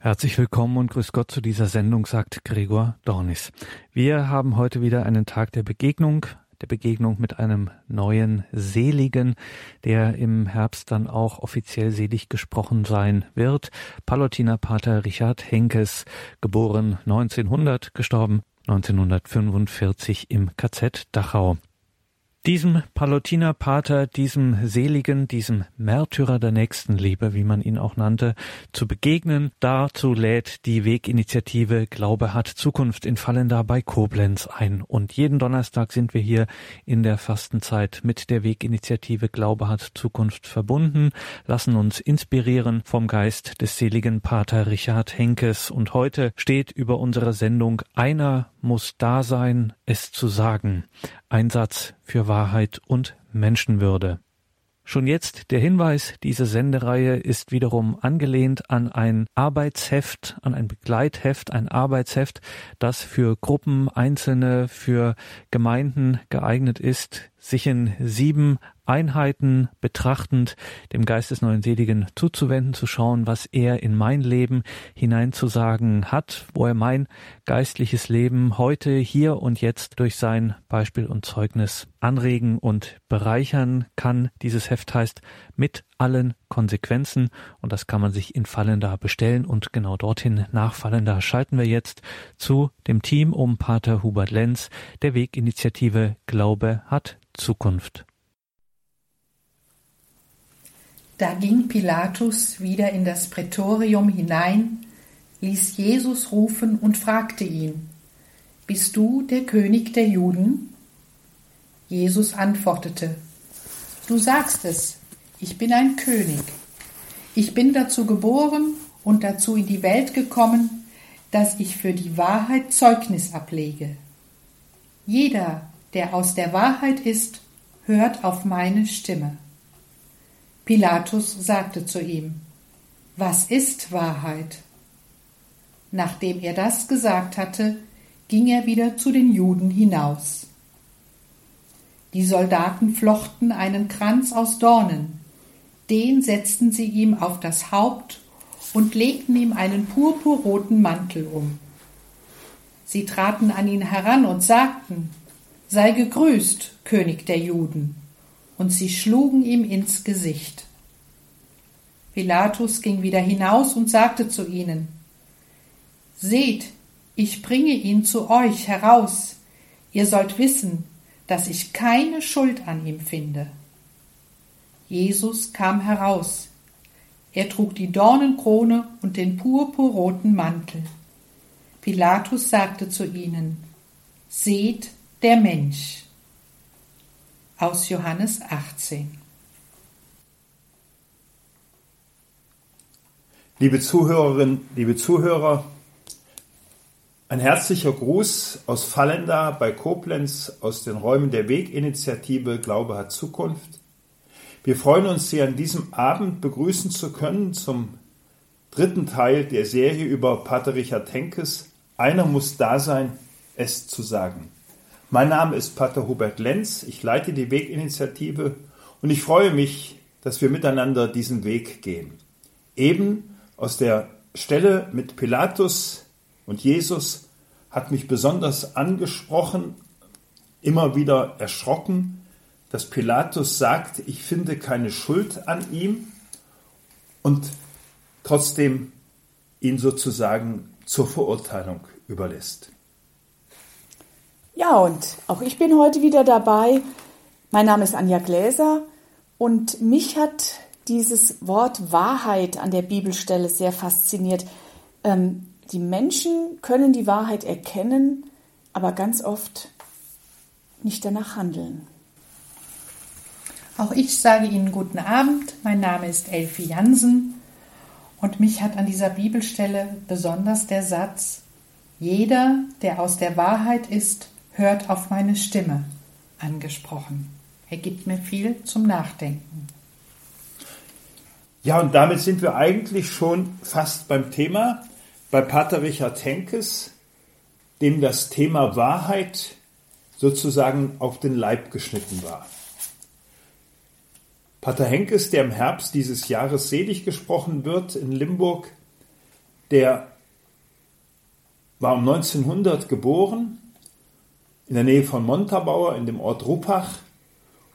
Herzlich willkommen und grüß Gott zu dieser Sendung, sagt Gregor Dornis. Wir haben heute wieder einen Tag der Begegnung, der Begegnung mit einem neuen Seligen, der im Herbst dann auch offiziell selig gesprochen sein wird. Palutinerpater Richard Henkes, geboren 1900, gestorben 1945 im KZ Dachau. Diesem Palutinerpater, diesem Seligen, diesem Märtyrer der Nächstenliebe, wie man ihn auch nannte, zu begegnen, dazu lädt die Weginitiative Glaube hat Zukunft in Fallenda bei Koblenz ein. Und jeden Donnerstag sind wir hier in der Fastenzeit mit der Weginitiative Glaube hat Zukunft verbunden, lassen uns inspirieren vom Geist des seligen Pater Richard Henkes. Und heute steht über unsere Sendung Einer muss da sein, es zu sagen. Einsatz für Wahrheit und Menschenwürde. Schon jetzt der Hinweis, diese Sendereihe ist wiederum angelehnt an ein Arbeitsheft, an ein Begleitheft, ein Arbeitsheft, das für Gruppen, Einzelne, für Gemeinden geeignet ist, sich in sieben Einheiten betrachtend dem Geist des neuen Seligen zuzuwenden, zu schauen, was er in mein Leben hineinzusagen hat, wo er mein geistliches Leben heute, hier und jetzt durch sein Beispiel und Zeugnis anregen und bereichern kann. Dieses Heft heißt mit allen Konsequenzen und das kann man sich in Fallender bestellen und genau dorthin nach Fallender schalten wir jetzt zu dem Team um Pater Hubert Lenz der Weginitiative Glaube hat Zukunft. Da ging Pilatus wieder in das Prätorium hinein, ließ Jesus rufen und fragte ihn, Bist du der König der Juden? Jesus antwortete, Du sagst es, ich bin ein König. Ich bin dazu geboren und dazu in die Welt gekommen, dass ich für die Wahrheit Zeugnis ablege. Jeder, der aus der Wahrheit ist, hört auf meine Stimme. Pilatus sagte zu ihm, Was ist Wahrheit? Nachdem er das gesagt hatte, ging er wieder zu den Juden hinaus. Die Soldaten flochten einen Kranz aus Dornen, den setzten sie ihm auf das Haupt und legten ihm einen purpurroten Mantel um. Sie traten an ihn heran und sagten, Sei gegrüßt, König der Juden und sie schlugen ihm ins Gesicht. Pilatus ging wieder hinaus und sagte zu ihnen, Seht, ich bringe ihn zu euch heraus, ihr sollt wissen, dass ich keine Schuld an ihm finde. Jesus kam heraus, er trug die Dornenkrone und den purpurroten Mantel. Pilatus sagte zu ihnen, Seht der Mensch aus Johannes 18. Liebe Zuhörerinnen, liebe Zuhörer, ein herzlicher Gruß aus Fallenda bei Koblenz aus den Räumen der Weginitiative Glaube hat Zukunft. Wir freuen uns, Sie an diesem Abend begrüßen zu können zum dritten Teil der Serie über Pater Richard Henkes. Einer muss da sein, es zu sagen. Mein Name ist Pater Hubert Lenz, ich leite die Weginitiative und ich freue mich, dass wir miteinander diesen Weg gehen. Eben aus der Stelle mit Pilatus und Jesus hat mich besonders angesprochen, immer wieder erschrocken, dass Pilatus sagt, ich finde keine Schuld an ihm und trotzdem ihn sozusagen zur Verurteilung überlässt. Ja, und auch ich bin heute wieder dabei. Mein Name ist Anja Gläser und mich hat dieses Wort Wahrheit an der Bibelstelle sehr fasziniert. Ähm, die Menschen können die Wahrheit erkennen, aber ganz oft nicht danach handeln. Auch ich sage Ihnen guten Abend. Mein Name ist Elfie Jansen und mich hat an dieser Bibelstelle besonders der Satz, jeder, der aus der Wahrheit ist, hört auf meine Stimme angesprochen. Er gibt mir viel zum Nachdenken. Ja, und damit sind wir eigentlich schon fast beim Thema, bei Pater Richard Henkes, dem das Thema Wahrheit sozusagen auf den Leib geschnitten war. Pater Henkes, der im Herbst dieses Jahres selig gesprochen wird in Limburg, der war um 1900 geboren, in der Nähe von Montabaur in dem Ort Ruppach.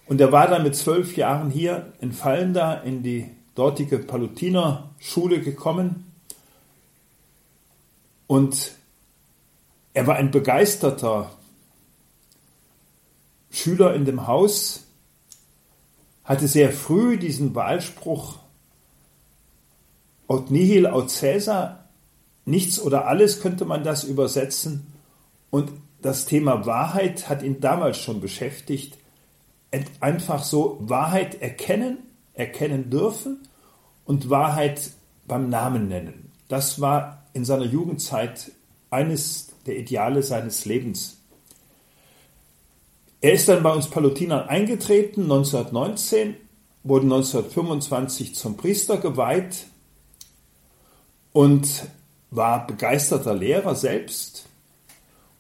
Und er war dann mit zwölf Jahren hier in Fallenda in die dortige Palutinerschule gekommen. Und er war ein begeisterter Schüler in dem Haus, hatte sehr früh diesen Wahlspruch Aut nihil aut Caesar, nichts oder alles könnte man das übersetzen. Und das Thema Wahrheit hat ihn damals schon beschäftigt. Einfach so Wahrheit erkennen, erkennen dürfen und Wahrheit beim Namen nennen. Das war in seiner Jugendzeit eines der Ideale seines Lebens. Er ist dann bei uns Palutinern eingetreten, 1919, wurde 1925 zum Priester geweiht und war begeisterter Lehrer selbst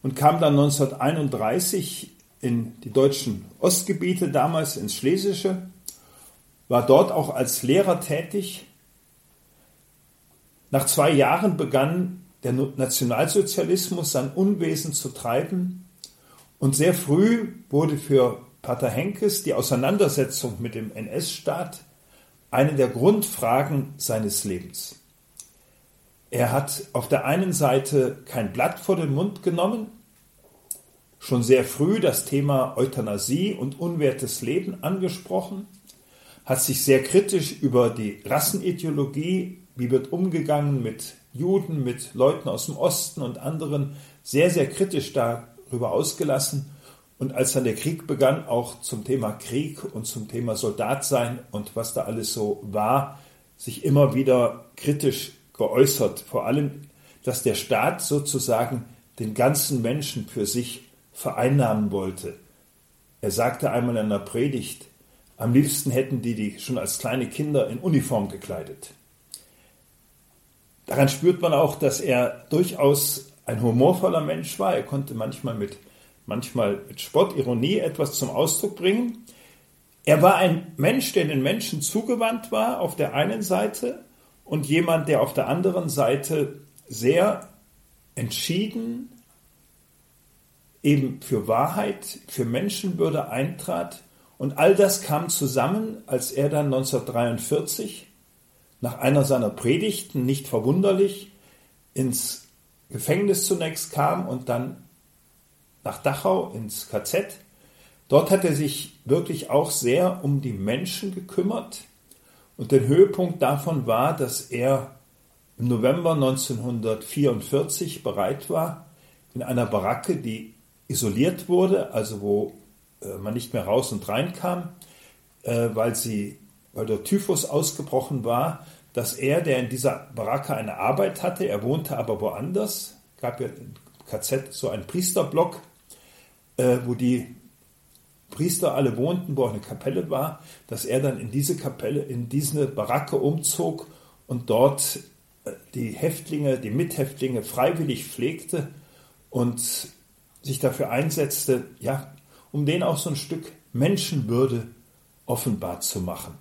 und kam dann 1931 in die deutschen Ostgebiete, damals ins Schlesische, war dort auch als Lehrer tätig. Nach zwei Jahren begann der Nationalsozialismus sein Unwesen zu treiben und sehr früh wurde für Pater Henkes die Auseinandersetzung mit dem NS-Staat eine der Grundfragen seines Lebens. Er hat auf der einen Seite kein Blatt vor den Mund genommen, schon sehr früh das Thema Euthanasie und unwertes Leben angesprochen, hat sich sehr kritisch über die Rassenideologie, wie wird umgegangen mit Juden, mit Leuten aus dem Osten und anderen, sehr, sehr kritisch darüber ausgelassen und als dann der Krieg begann, auch zum Thema Krieg und zum Thema Soldatsein und was da alles so war, sich immer wieder kritisch geäußert, vor allem, dass der Staat sozusagen den ganzen Menschen für sich vereinnahmen wollte. Er sagte einmal in einer Predigt, am liebsten hätten die die schon als kleine Kinder in Uniform gekleidet. Daran spürt man auch, dass er durchaus ein humorvoller Mensch war. Er konnte manchmal mit, manchmal mit Spott, Ironie etwas zum Ausdruck bringen. Er war ein Mensch, der den Menschen zugewandt war auf der einen Seite und jemand, der auf der anderen Seite sehr entschieden eben für Wahrheit, für Menschenwürde eintrat. Und all das kam zusammen, als er dann 1943 nach einer seiner Predigten, nicht verwunderlich, ins Gefängnis zunächst kam und dann nach Dachau ins KZ. Dort hat er sich wirklich auch sehr um die Menschen gekümmert, und der Höhepunkt davon war, dass er im November 1944 bereit war, in einer Baracke, die isoliert wurde, also wo äh, man nicht mehr raus und rein kam, äh, weil, sie, weil der Typhus ausgebrochen war, dass er, der in dieser Baracke eine Arbeit hatte, er wohnte aber woanders, gab ja im KZ so einen Priesterblock, äh, wo die Priester alle wohnten, wo auch eine Kapelle war, dass er dann in diese Kapelle, in diese Baracke umzog und dort äh, die Häftlinge, die Mithäftlinge freiwillig pflegte und sich dafür einsetzte, ja, um denen auch so ein Stück Menschenwürde offenbar zu machen.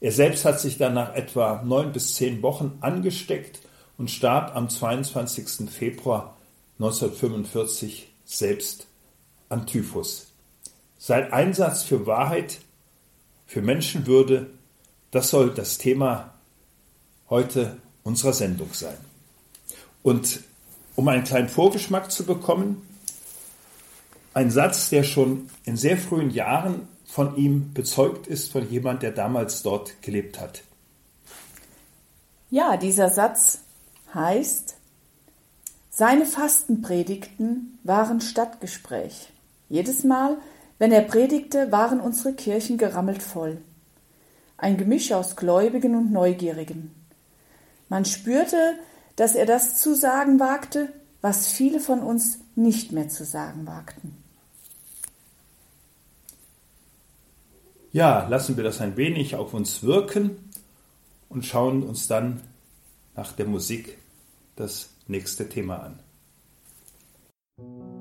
Er selbst hat sich dann nach etwa neun bis zehn Wochen angesteckt und starb am 22. Februar 1945 selbst an Typhus. Sein Einsatz für Wahrheit, für Menschenwürde, das soll das Thema heute unserer Sendung sein. Und um einen kleinen Vorgeschmack zu bekommen, ein Satz, der schon in sehr frühen Jahren von ihm bezeugt ist, von jemand, der damals dort gelebt hat. Ja, dieser Satz heißt, seine Fastenpredigten waren Stadtgespräch. Jedes Mal, wenn er predigte, waren unsere Kirchen gerammelt voll. Ein Gemisch aus Gläubigen und Neugierigen. Man spürte, dass er das zu sagen wagte, was viele von uns nicht mehr zu sagen wagten. Ja, lassen wir das ein wenig auf uns wirken und schauen uns dann nach der Musik das nächste Thema an.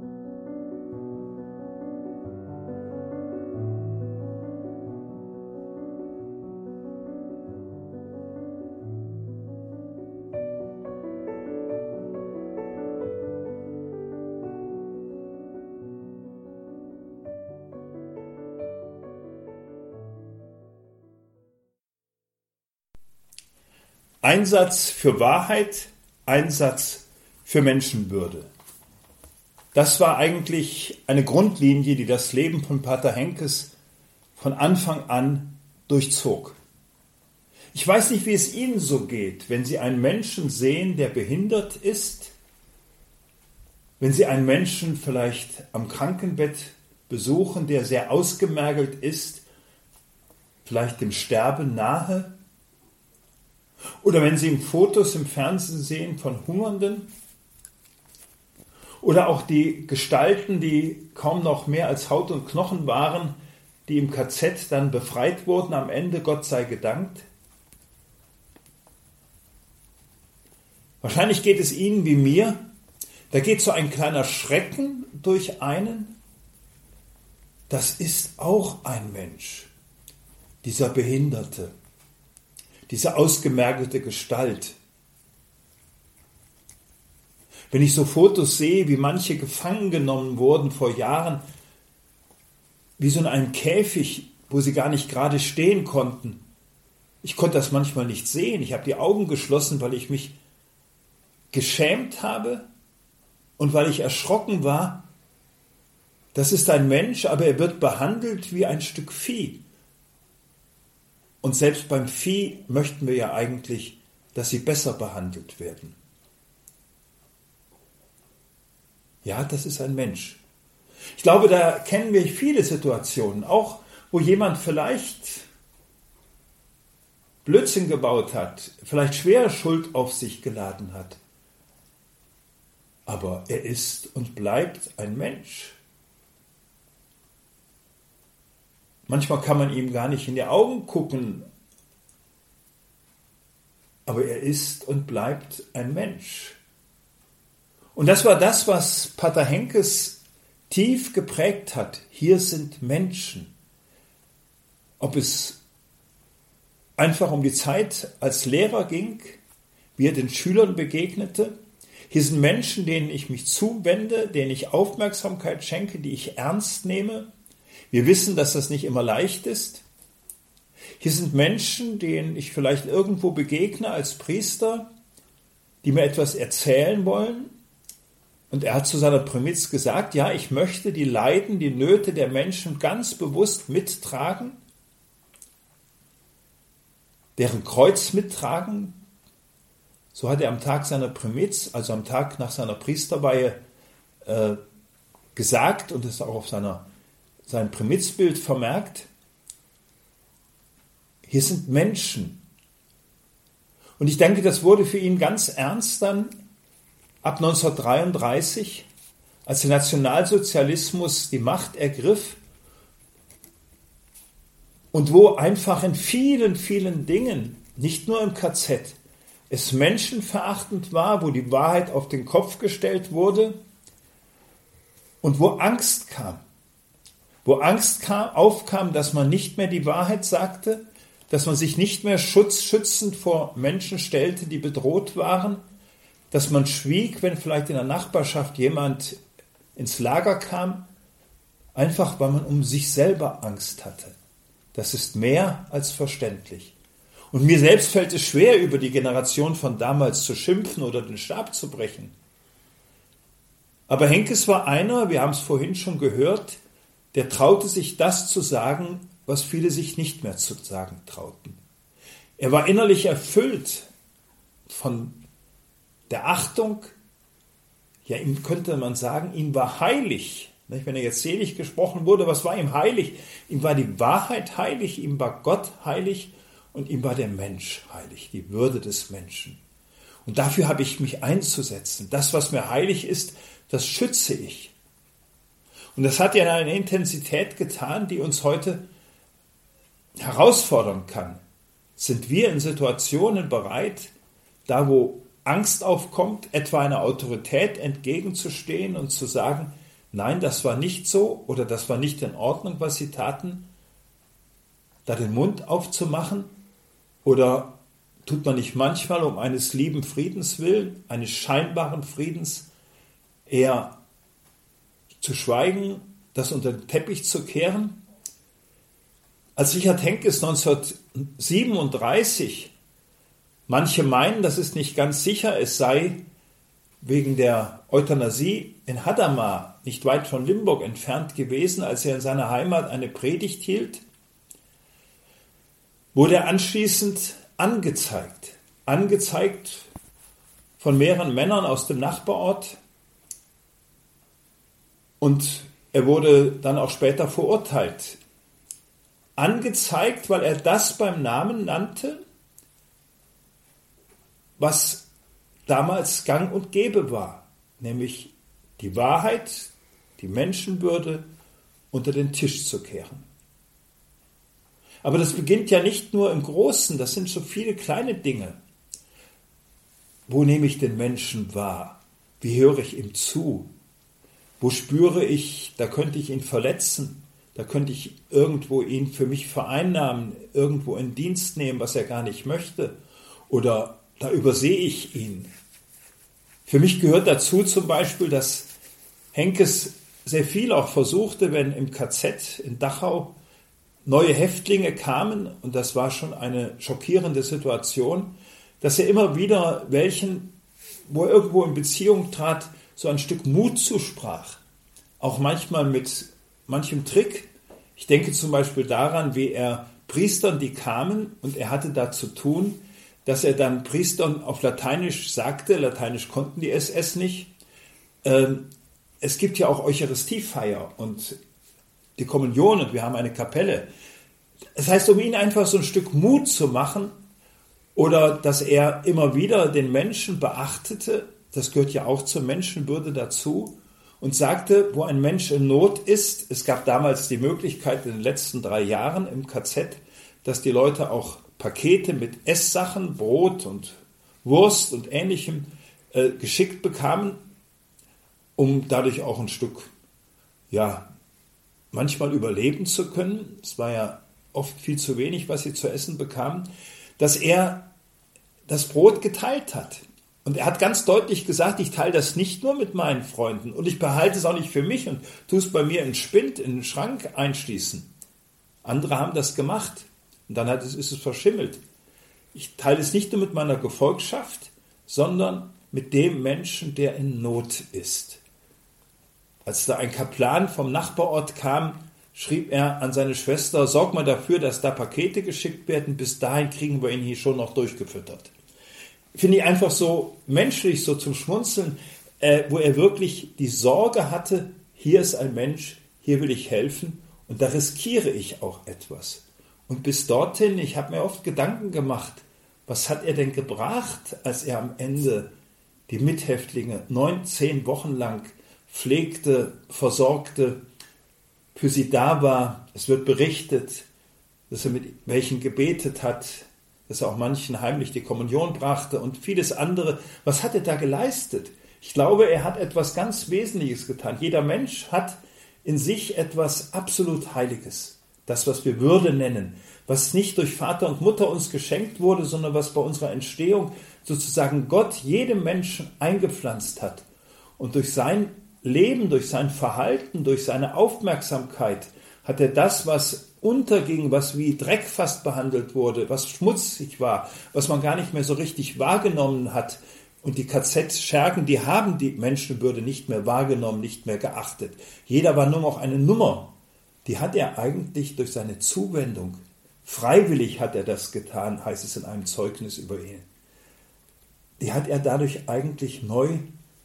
Einsatz für Wahrheit, Einsatz für Menschenwürde. Das war eigentlich eine Grundlinie, die das Leben von Pater Henkes von Anfang an durchzog. Ich weiß nicht, wie es Ihnen so geht, wenn Sie einen Menschen sehen, der behindert ist, wenn Sie einen Menschen vielleicht am Krankenbett besuchen, der sehr ausgemergelt ist, vielleicht dem Sterben nahe, oder wenn Sie Fotos im Fernsehen sehen von Hungernden, oder auch die Gestalten, die kaum noch mehr als Haut und Knochen waren, die im KZ dann befreit wurden, am Ende, Gott sei gedankt. Wahrscheinlich geht es Ihnen wie mir, da geht so ein kleiner Schrecken durch einen. Das ist auch ein Mensch, dieser Behinderte, diese ausgemergelte Gestalt. Wenn ich so Fotos sehe, wie manche gefangen genommen wurden vor Jahren, wie so in einem Käfig, wo sie gar nicht gerade stehen konnten. Ich konnte das manchmal nicht sehen. Ich habe die Augen geschlossen, weil ich mich geschämt habe und weil ich erschrocken war. Das ist ein Mensch, aber er wird behandelt wie ein Stück Vieh. Und selbst beim Vieh möchten wir ja eigentlich, dass sie besser behandelt werden. Ja, das ist ein Mensch. Ich glaube, da kennen wir viele Situationen, auch wo jemand vielleicht Blödsinn gebaut hat, vielleicht schwere Schuld auf sich geladen hat. Aber er ist und bleibt ein Mensch. Manchmal kann man ihm gar nicht in die Augen gucken, aber er ist und bleibt ein Mensch. Und das war das, was Pater Henkes tief geprägt hat. Hier sind Menschen. Ob es einfach um die Zeit als Lehrer ging, wie er den Schülern begegnete. Hier sind Menschen, denen ich mich zuwende, denen ich Aufmerksamkeit schenke, die ich ernst nehme. Wir wissen, dass das nicht immer leicht ist. Hier sind Menschen, denen ich vielleicht irgendwo begegne als Priester, die mir etwas erzählen wollen, und er hat zu seiner Prämisse gesagt, ja, ich möchte die Leiden, die Nöte der Menschen ganz bewusst mittragen, deren Kreuz mittragen. So hat er am Tag seiner Prämisse, also am Tag nach seiner Priesterweihe, äh, gesagt und es auch auf seiner, seinem Prämitzbild vermerkt. Hier sind Menschen. Und ich denke, das wurde für ihn ganz ernst dann ab 1933, als der Nationalsozialismus die Macht ergriff und wo einfach in vielen, vielen Dingen, nicht nur im KZ, es menschenverachtend war, wo die Wahrheit auf den Kopf gestellt wurde und wo Angst kam. Wo Angst kam, aufkam, dass man nicht mehr die Wahrheit sagte, dass man sich nicht mehr schutzschützend vor Menschen stellte, die bedroht waren, dass man schwieg, wenn vielleicht in der Nachbarschaft jemand ins Lager kam, einfach weil man um sich selber Angst hatte. Das ist mehr als verständlich. Und mir selbst fällt es schwer, über die Generation von damals zu schimpfen oder den Stab zu brechen. Aber Henkes war einer, wir haben es vorhin schon gehört, der traute sich das zu sagen, was viele sich nicht mehr zu sagen trauten. Er war innerlich erfüllt von der Achtung, ja, ihm könnte man sagen, ihm war heilig. Wenn er jetzt selig gesprochen wurde, was war ihm heilig? Ihm war die Wahrheit heilig, ihm war Gott heilig und ihm war der Mensch heilig, die Würde des Menschen. Und dafür habe ich mich einzusetzen. Das, was mir heilig ist, das schütze ich. Und das hat in einer Intensität getan, die uns heute herausfordern kann. Sind wir in Situationen bereit, da wo Angst aufkommt, etwa einer Autorität entgegenzustehen und zu sagen, nein, das war nicht so oder das war nicht in Ordnung, was sie taten, da den Mund aufzumachen? Oder tut man nicht manchmal um eines lieben Friedens willen, eines scheinbaren Friedens, eher zu schweigen, das unter den Teppich zu kehren? Als Richard Henkes 1937 Manche meinen, das ist nicht ganz sicher, es sei wegen der Euthanasie in Hadamar, nicht weit von Limburg entfernt gewesen, als er in seiner Heimat eine Predigt hielt, wurde er anschließend angezeigt. Angezeigt von mehreren Männern aus dem Nachbarort. Und er wurde dann auch später verurteilt. Angezeigt, weil er das beim Namen nannte, was damals gang und gäbe war, nämlich die Wahrheit, die Menschenwürde unter den Tisch zu kehren. Aber das beginnt ja nicht nur im Großen, das sind so viele kleine Dinge. Wo nehme ich den Menschen wahr? Wie höre ich ihm zu? Wo spüre ich, da könnte ich ihn verletzen, da könnte ich irgendwo ihn für mich vereinnahmen, irgendwo in Dienst nehmen, was er gar nicht möchte, oder da übersehe ich ihn. Für mich gehört dazu zum Beispiel, dass Henkes sehr viel auch versuchte, wenn im KZ in Dachau neue Häftlinge kamen, und das war schon eine schockierende Situation, dass er immer wieder welchen, wo er irgendwo in Beziehung trat, so ein Stück Mut zusprach. Auch manchmal mit manchem Trick. Ich denke zum Beispiel daran, wie er Priestern, die kamen, und er hatte da zu tun, dass er dann Priestern auf Lateinisch sagte, Lateinisch konnten die SS nicht, ähm, es gibt ja auch Eucharistiefeier und die Kommunion und wir haben eine Kapelle. Das heißt, um ihn einfach so ein Stück Mut zu machen oder dass er immer wieder den Menschen beachtete, das gehört ja auch zur Menschenwürde dazu, und sagte, wo ein Mensch in Not ist, es gab damals die Möglichkeit in den letzten drei Jahren im KZ, dass die Leute auch Pakete mit Esssachen, Brot und Wurst und ähnlichem äh, geschickt bekamen, um dadurch auch ein Stück, ja, manchmal überleben zu können. Es war ja oft viel zu wenig, was sie zu essen bekamen, dass er das Brot geteilt hat. Und er hat ganz deutlich gesagt, ich teile das nicht nur mit meinen Freunden und ich behalte es auch nicht für mich und tue es bei mir in Spind, in den Schrank einschließen. Andere haben das gemacht. Und dann es, ist es verschimmelt. Ich teile es nicht nur mit meiner Gefolgschaft, sondern mit dem Menschen, der in Not ist. Als da ein Kaplan vom Nachbarort kam, schrieb er an seine Schwester, sorg mal dafür, dass da Pakete geschickt werden, bis dahin kriegen wir ihn hier schon noch durchgefüttert. Finde ich einfach so menschlich, so zum Schmunzeln, äh, wo er wirklich die Sorge hatte, hier ist ein Mensch, hier will ich helfen und da riskiere ich auch etwas. Und bis dorthin, ich habe mir oft Gedanken gemacht, was hat er denn gebracht, als er am Ende die Mithäftlinge neun, zehn Wochen lang pflegte, versorgte, für sie da war. Es wird berichtet, dass er mit welchen gebetet hat, dass er auch manchen heimlich die Kommunion brachte und vieles andere. Was hat er da geleistet? Ich glaube, er hat etwas ganz Wesentliches getan. Jeder Mensch hat in sich etwas absolut Heiliges das, was wir Würde nennen, was nicht durch Vater und Mutter uns geschenkt wurde, sondern was bei unserer Entstehung sozusagen Gott jedem Menschen eingepflanzt hat. Und durch sein Leben, durch sein Verhalten, durch seine Aufmerksamkeit hat er das, was unterging, was wie Dreck fast behandelt wurde, was schmutzig war, was man gar nicht mehr so richtig wahrgenommen hat. Und die KZ-Schergen, die haben die Menschenwürde nicht mehr wahrgenommen, nicht mehr geachtet. Jeder war nur noch eine Nummer die hat er eigentlich durch seine Zuwendung, freiwillig hat er das getan, heißt es in einem Zeugnis über ihn. Die hat er dadurch eigentlich neu,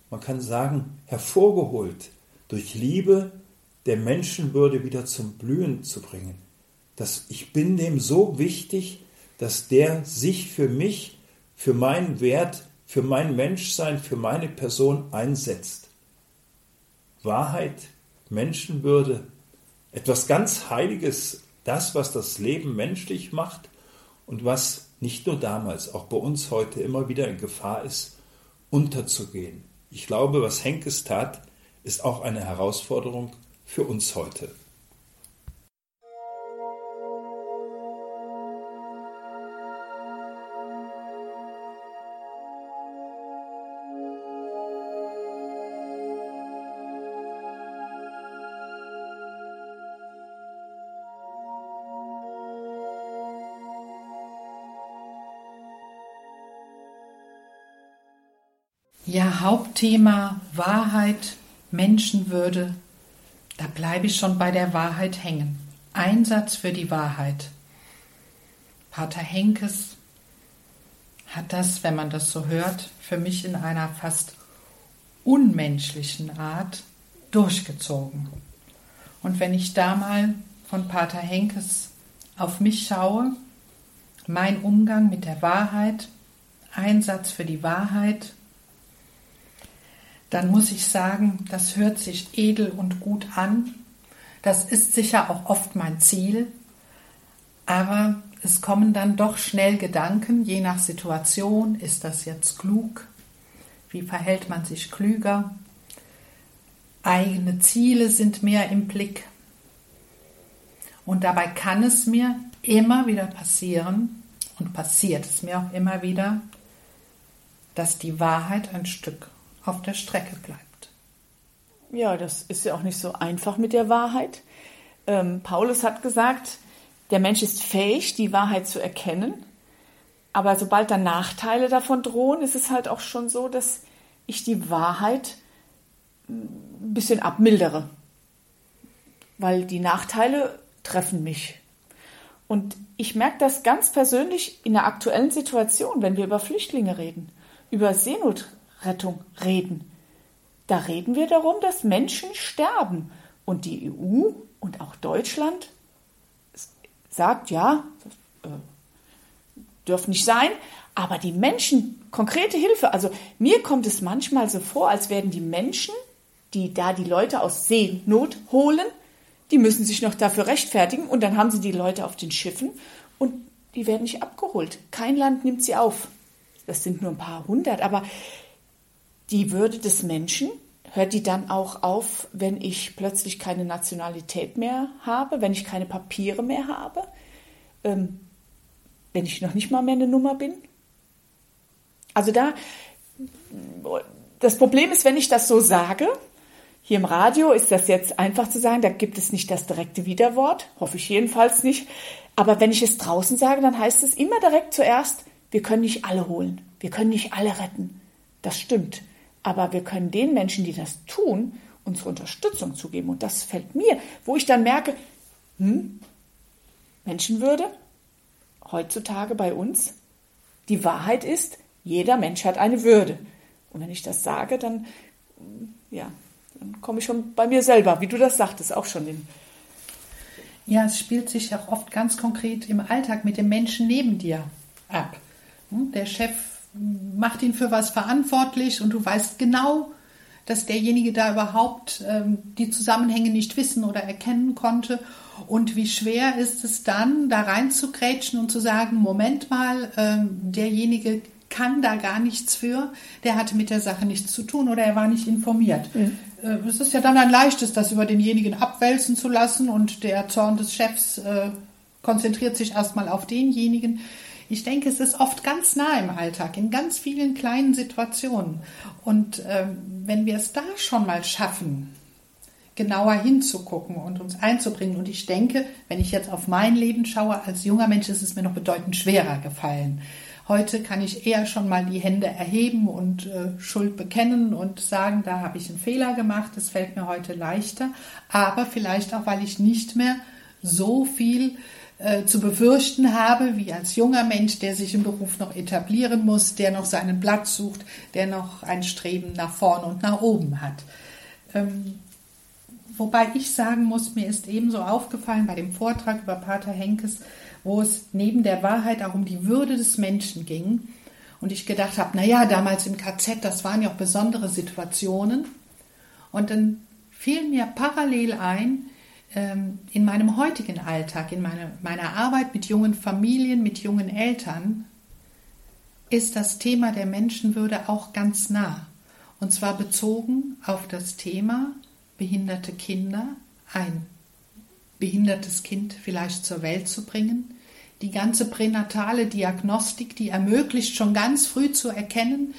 man kann sagen, hervorgeholt, durch Liebe der Menschenwürde wieder zum Blühen zu bringen. Dass ich bin dem so wichtig, dass der sich für mich, für meinen Wert, für mein Menschsein, für meine Person einsetzt. Wahrheit, Menschenwürde, etwas ganz Heiliges, das, was das Leben menschlich macht und was nicht nur damals, auch bei uns heute immer wieder in Gefahr ist, unterzugehen. Ich glaube, was Henkes tat, ist auch eine Herausforderung für uns heute. Ja, Hauptthema Wahrheit, Menschenwürde. Da bleibe ich schon bei der Wahrheit hängen. Einsatz für die Wahrheit. Pater Henkes hat das, wenn man das so hört, für mich in einer fast unmenschlichen Art durchgezogen. Und wenn ich da mal von Pater Henkes auf mich schaue, mein Umgang mit der Wahrheit, Einsatz für die Wahrheit, dann muss ich sagen, das hört sich edel und gut an. Das ist sicher auch oft mein Ziel, aber es kommen dann doch schnell Gedanken, je nach Situation, ist das jetzt klug? Wie verhält man sich klüger? Eigene Ziele sind mehr im Blick. Und dabei kann es mir immer wieder passieren, und passiert es mir auch immer wieder, dass die Wahrheit ein Stück auf der Strecke bleibt. Ja, das ist ja auch nicht so einfach mit der Wahrheit. Ähm, Paulus hat gesagt, der Mensch ist fähig, die Wahrheit zu erkennen. Aber sobald da Nachteile davon drohen, ist es halt auch schon so, dass ich die Wahrheit ein bisschen abmildere. Weil die Nachteile treffen mich. Und ich merke das ganz persönlich in der aktuellen Situation, wenn wir über Flüchtlinge reden, über Seenotrettung reden. Da reden wir darum, dass Menschen sterben. Und die EU und auch Deutschland sagt, ja, das äh, dürfen nicht sein, aber die Menschen, konkrete Hilfe, also mir kommt es manchmal so vor, als werden die Menschen, die da die Leute aus Seenot holen, die müssen sich noch dafür rechtfertigen und dann haben sie die Leute auf den Schiffen und die werden nicht abgeholt. Kein Land nimmt sie auf. Das sind nur ein paar hundert, aber die Würde des Menschen hört die dann auch auf, wenn ich plötzlich keine Nationalität mehr habe, wenn ich keine Papiere mehr habe, ähm, wenn ich noch nicht mal mehr eine Nummer bin? Also da, das Problem ist, wenn ich das so sage, hier im Radio ist das jetzt einfach zu sagen, da gibt es nicht das direkte Widerwort, hoffe ich jedenfalls nicht. Aber wenn ich es draußen sage, dann heißt es immer direkt zuerst, wir können nicht alle holen, wir können nicht alle retten. Das stimmt. Aber wir können den Menschen, die das tun, unsere Unterstützung zugeben. Und das fällt mir, wo ich dann merke, hm, Menschenwürde, heutzutage bei uns, die Wahrheit ist, jeder Mensch hat eine Würde. Und wenn ich das sage, dann, ja, dann komme ich schon bei mir selber, wie du das sagtest, auch schon in. Ja, es spielt sich auch oft ganz konkret im Alltag mit dem Menschen neben dir ab. Hm, der Chef macht ihn für was verantwortlich und du weißt genau, dass derjenige da überhaupt ähm, die Zusammenhänge nicht wissen oder erkennen konnte. Und wie schwer ist es dann, da reinzugrätschen und zu sagen, Moment mal, ähm, derjenige kann da gar nichts für, der hatte mit der Sache nichts zu tun oder er war nicht informiert. Mhm. Äh, es ist ja dann ein leichtes, das über denjenigen abwälzen zu lassen und der Zorn des Chefs äh, konzentriert sich erstmal auf denjenigen. Ich denke, es ist oft ganz nah im Alltag, in ganz vielen kleinen Situationen. Und ähm, wenn wir es da schon mal schaffen, genauer hinzugucken und uns einzubringen. Und ich denke, wenn ich jetzt auf mein Leben schaue, als junger Mensch ist es mir noch bedeutend schwerer gefallen. Heute kann ich eher schon mal die Hände erheben und äh, Schuld bekennen und sagen, da habe ich einen Fehler gemacht. Das fällt mir heute leichter. Aber vielleicht auch, weil ich nicht mehr so viel äh, zu befürchten habe, wie als junger Mensch, der sich im Beruf noch etablieren muss, der noch seinen Platz sucht, der noch ein Streben nach vorn und nach oben hat. Ähm, wobei ich sagen muss, mir ist ebenso aufgefallen bei dem Vortrag über Pater Henkes, wo es neben der Wahrheit auch um die Würde des Menschen ging. Und ich gedacht habe, naja, damals im KZ, das waren ja auch besondere Situationen. Und dann fiel mir parallel ein, in meinem heutigen Alltag, in meine, meiner Arbeit mit jungen Familien, mit jungen Eltern, ist das Thema der Menschenwürde auch ganz nah. Und zwar bezogen auf das Thema behinderte Kinder, ein behindertes Kind vielleicht zur Welt zu bringen, die ganze pränatale Diagnostik, die ermöglicht, schon ganz früh zu erkennen,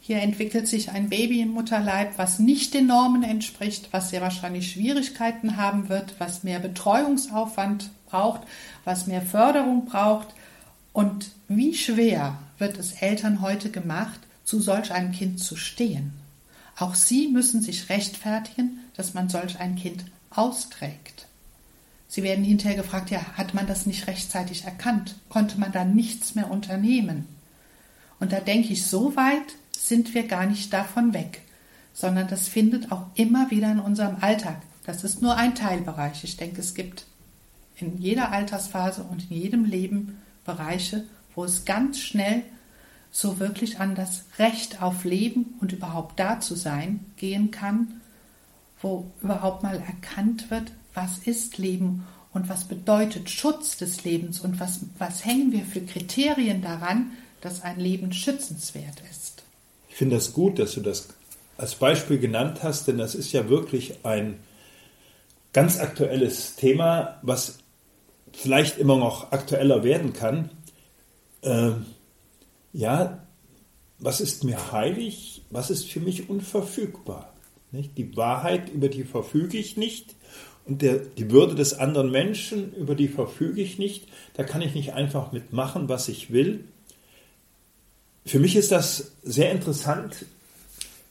hier entwickelt sich ein Baby im Mutterleib, was nicht den Normen entspricht, was sehr wahrscheinlich Schwierigkeiten haben wird, was mehr Betreuungsaufwand braucht, was mehr Förderung braucht. Und wie schwer wird es Eltern heute gemacht, zu solch einem Kind zu stehen. Auch sie müssen sich rechtfertigen, dass man solch ein Kind austrägt. Sie werden hinterher gefragt, ja, hat man das nicht rechtzeitig erkannt? Konnte man da nichts mehr unternehmen? Und da denke ich, so weit sind wir gar nicht davon weg, sondern das findet auch immer wieder in unserem Alltag. Das ist nur ein Teilbereich. Ich denke, es gibt in jeder Altersphase und in jedem Leben Bereiche, wo es ganz schnell so wirklich an das Recht auf Leben und überhaupt da zu sein gehen kann, wo überhaupt mal erkannt wird, was ist Leben und was bedeutet Schutz des Lebens und was, was hängen wir für Kriterien daran, dass ein Leben schützenswert ist. Ich finde das gut, dass du das als Beispiel genannt hast, denn das ist ja wirklich ein ganz aktuelles Thema, was vielleicht immer noch aktueller werden kann. Äh, ja, was ist mir heilig? Was ist für mich unverfügbar? Nicht? Die Wahrheit, über die verfüge ich nicht. Und der, die Würde des anderen Menschen, über die verfüge ich nicht. Da kann ich nicht einfach mitmachen, was ich will. Für mich ist das sehr interessant,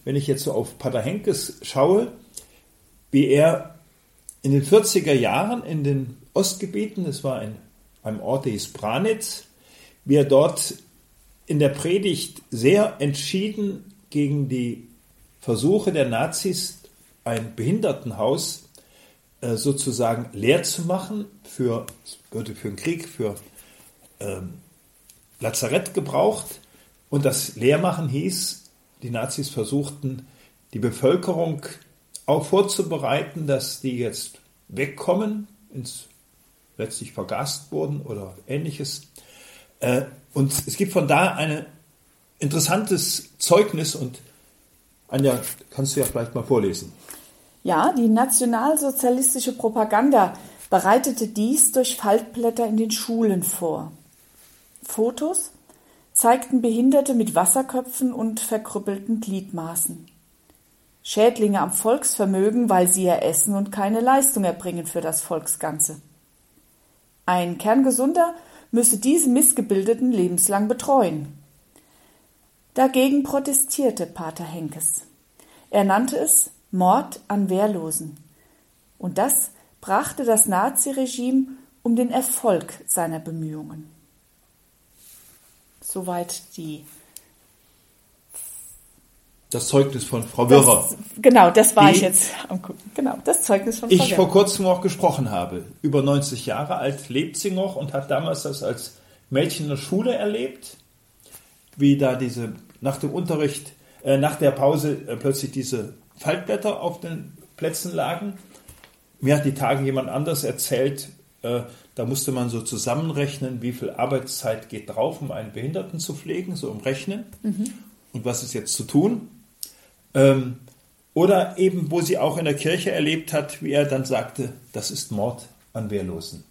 wenn ich jetzt so auf Pater Henkes schaue, wie er in den 40er Jahren in den Ostgebieten, das war ein, einem Ort, der hieß Branitz, wie er dort in der Predigt sehr entschieden gegen die Versuche der Nazis, ein Behindertenhaus äh, sozusagen leer zu machen, für, würde für den Krieg, für ähm, Lazarett gebraucht. Und das Leermachen hieß, die Nazis versuchten, die Bevölkerung auch vorzubereiten, dass die jetzt wegkommen, ins, letztlich vergast wurden oder ähnliches. Äh, und es gibt von da ein interessantes Zeugnis und Anja, kannst du ja vielleicht mal vorlesen. Ja, die nationalsozialistische Propaganda bereitete dies durch Faltblätter in den Schulen vor. Fotos zeigten Behinderte mit Wasserköpfen und verkrüppelten Gliedmaßen. Schädlinge am Volksvermögen, weil sie ja essen und keine Leistung erbringen für das Volksganze. Ein Kerngesunder müsse diese Missgebildeten lebenslang betreuen. Dagegen protestierte Pater Henkes. Er nannte es Mord an Wehrlosen. Und das brachte das Naziregime um den Erfolg seiner Bemühungen. Soweit die das Zeugnis von Frau Wirrer. Das, genau, das war ich jetzt am gucken. Genau, das Zeugnis von Frau Ich Wirrer. vor kurzem auch gesprochen habe. Über 90 Jahre alt lebt sie noch und hat damals das als Mädchen in der Schule erlebt, wie da diese nach dem Unterricht, äh, nach der Pause äh, plötzlich diese Faltblätter auf den Plätzen lagen. Mir hat die Tage jemand anders erzählt, äh, da musste man so zusammenrechnen, wie viel Arbeitszeit geht drauf, um einen Behinderten zu pflegen, so im Rechnen. Mhm. Und was ist jetzt zu tun? Ähm, oder eben, wo sie auch in der Kirche erlebt hat, wie er dann sagte, das ist Mord an Wehrlosen.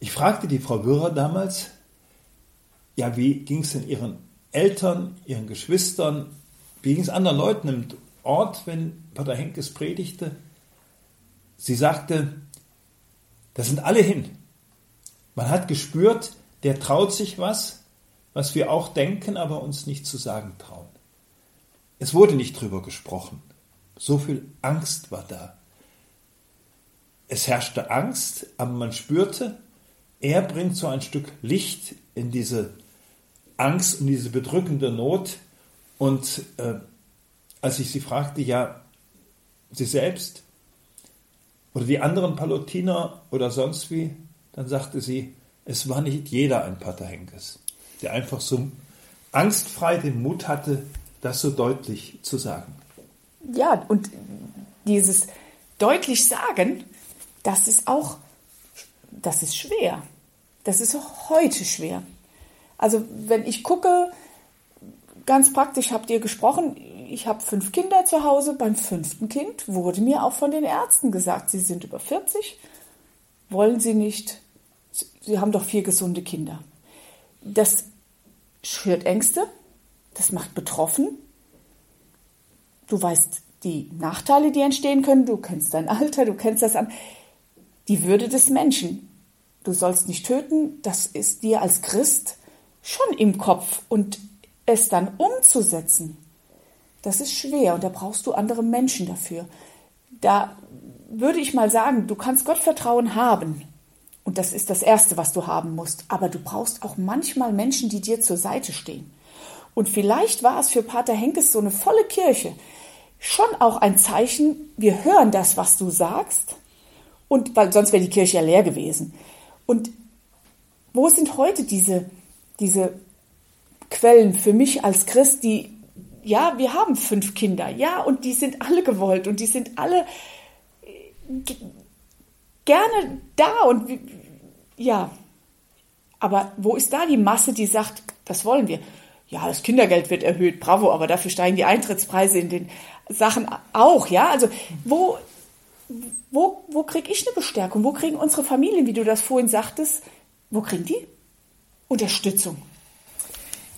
Ich fragte die Frau Würrer damals, ja, wie ging es denn ihren Eltern, ihren Geschwistern, wie ging es anderen Leuten im Ort, wenn Pater Henkes predigte? Sie sagte, da sind alle hin. Man hat gespürt, der traut sich was, was wir auch denken, aber uns nicht zu sagen trauen. Es wurde nicht drüber gesprochen. So viel Angst war da. Es herrschte Angst, aber man spürte, er bringt so ein Stück Licht in diese Angst und diese bedrückende Not. Und äh, als ich sie fragte, ja, sie selbst oder die anderen Palutiner oder sonst wie, dann sagte sie, es war nicht jeder ein Pater Henkes, der einfach so angstfrei den Mut hatte, das so deutlich zu sagen. Ja, und dieses deutlich sagen, das ist auch, das ist schwer. Das ist auch heute schwer. Also wenn ich gucke, ganz praktisch habt ihr gesprochen, ich habe fünf Kinder zu Hause. Beim fünften Kind wurde mir auch von den Ärzten gesagt, sie sind über 40, wollen sie nicht, sie haben doch vier gesunde Kinder. Das schürt Ängste, das macht betroffen. Du weißt die Nachteile, die entstehen können, du kennst dein Alter, du kennst das an. Die Würde des Menschen. Du sollst nicht töten, das ist dir als Christ schon im Kopf. Und es dann umzusetzen, das ist schwer und da brauchst du andere Menschen dafür. Da würde ich mal sagen, du kannst Gottvertrauen haben. Und das ist das Erste, was du haben musst. Aber du brauchst auch manchmal Menschen, die dir zur Seite stehen. Und vielleicht war es für Pater Henkes so eine volle Kirche schon auch ein Zeichen, wir hören das, was du sagst. Und weil sonst wäre die Kirche ja leer gewesen. Und wo sind heute diese, diese Quellen für mich als Christ, die, ja, wir haben fünf Kinder, ja, und die sind alle gewollt und die sind alle äh, gerne da und ja, aber wo ist da die Masse, die sagt, das wollen wir? Ja, das Kindergeld wird erhöht, bravo, aber dafür steigen die Eintrittspreise in den Sachen auch, ja? Also, wo, wo, wo kriege ich eine Bestärkung? Wo kriegen unsere Familien, wie du das vorhin sagtest, wo kriegen die Unterstützung?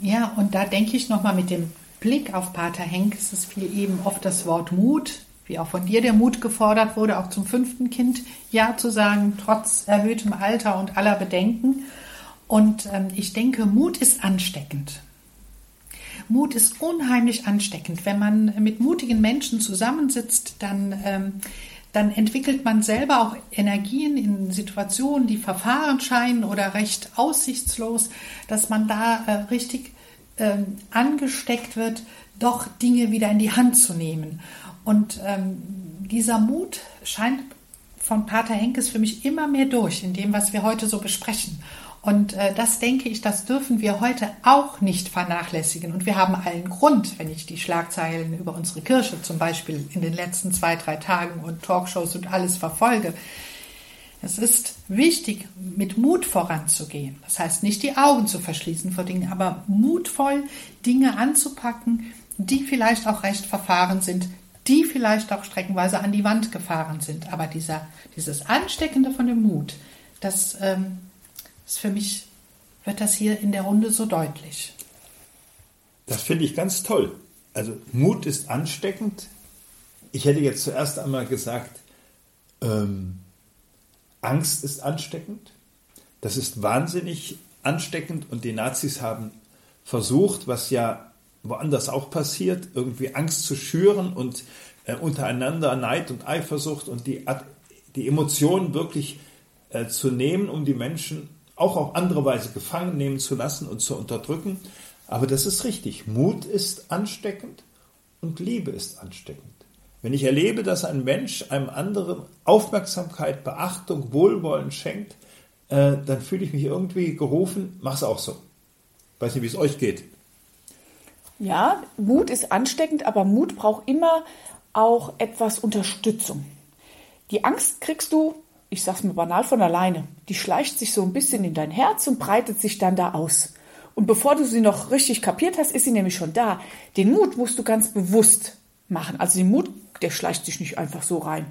Ja, und da denke ich nochmal mit dem Blick auf Pater Henk, es fiel eben oft das Wort Mut, wie auch von dir der Mut gefordert wurde, auch zum fünften Kind Ja zu sagen, trotz erhöhtem Alter und aller Bedenken. Und ähm, ich denke, Mut ist ansteckend. Mut ist unheimlich ansteckend. Wenn man mit mutigen Menschen zusammensitzt, dann, ähm, dann entwickelt man selber auch Energien in Situationen, die verfahren scheinen oder recht aussichtslos, dass man da äh, richtig ähm, angesteckt wird, doch Dinge wieder in die Hand zu nehmen. Und ähm, dieser Mut scheint von Pater Henkes für mich immer mehr durch in dem, was wir heute so besprechen. Und äh, das denke ich, das dürfen wir heute auch nicht vernachlässigen. Und wir haben allen Grund, wenn ich die Schlagzeilen über unsere Kirche zum Beispiel in den letzten zwei, drei Tagen und Talkshows und alles verfolge. Es ist wichtig, mit Mut voranzugehen. Das heißt, nicht die Augen zu verschließen vor Dingen, aber mutvoll Dinge anzupacken, die vielleicht auch recht verfahren sind, die vielleicht auch streckenweise an die Wand gefahren sind. Aber dieser, dieses Ansteckende von dem Mut, das ähm, ist für mich, wird das hier in der Runde so deutlich. Das finde ich ganz toll. Also Mut ist ansteckend. Ich hätte jetzt zuerst einmal gesagt, ähm, Angst ist ansteckend. Das ist wahnsinnig ansteckend und die Nazis haben versucht, was ja woanders auch passiert, irgendwie Angst zu schüren und äh, untereinander Neid und Eifersucht und die, die Emotionen wirklich äh, zu nehmen, um die Menschen auch auf andere Weise gefangen nehmen zu lassen und zu unterdrücken. Aber das ist richtig. Mut ist ansteckend und Liebe ist ansteckend. Wenn ich erlebe, dass ein Mensch einem anderen Aufmerksamkeit, Beachtung, Wohlwollen schenkt, äh, dann fühle ich mich irgendwie gerufen, mach's auch so. Weiß nicht, wie es euch geht. Ja, Mut ist ansteckend, aber Mut braucht immer auch etwas Unterstützung. Die Angst kriegst du ich sag's mir banal von alleine. Die schleicht sich so ein bisschen in dein Herz und breitet sich dann da aus. Und bevor du sie noch richtig kapiert hast, ist sie nämlich schon da. Den Mut musst du ganz bewusst machen. Also den Mut, der schleicht sich nicht einfach so rein.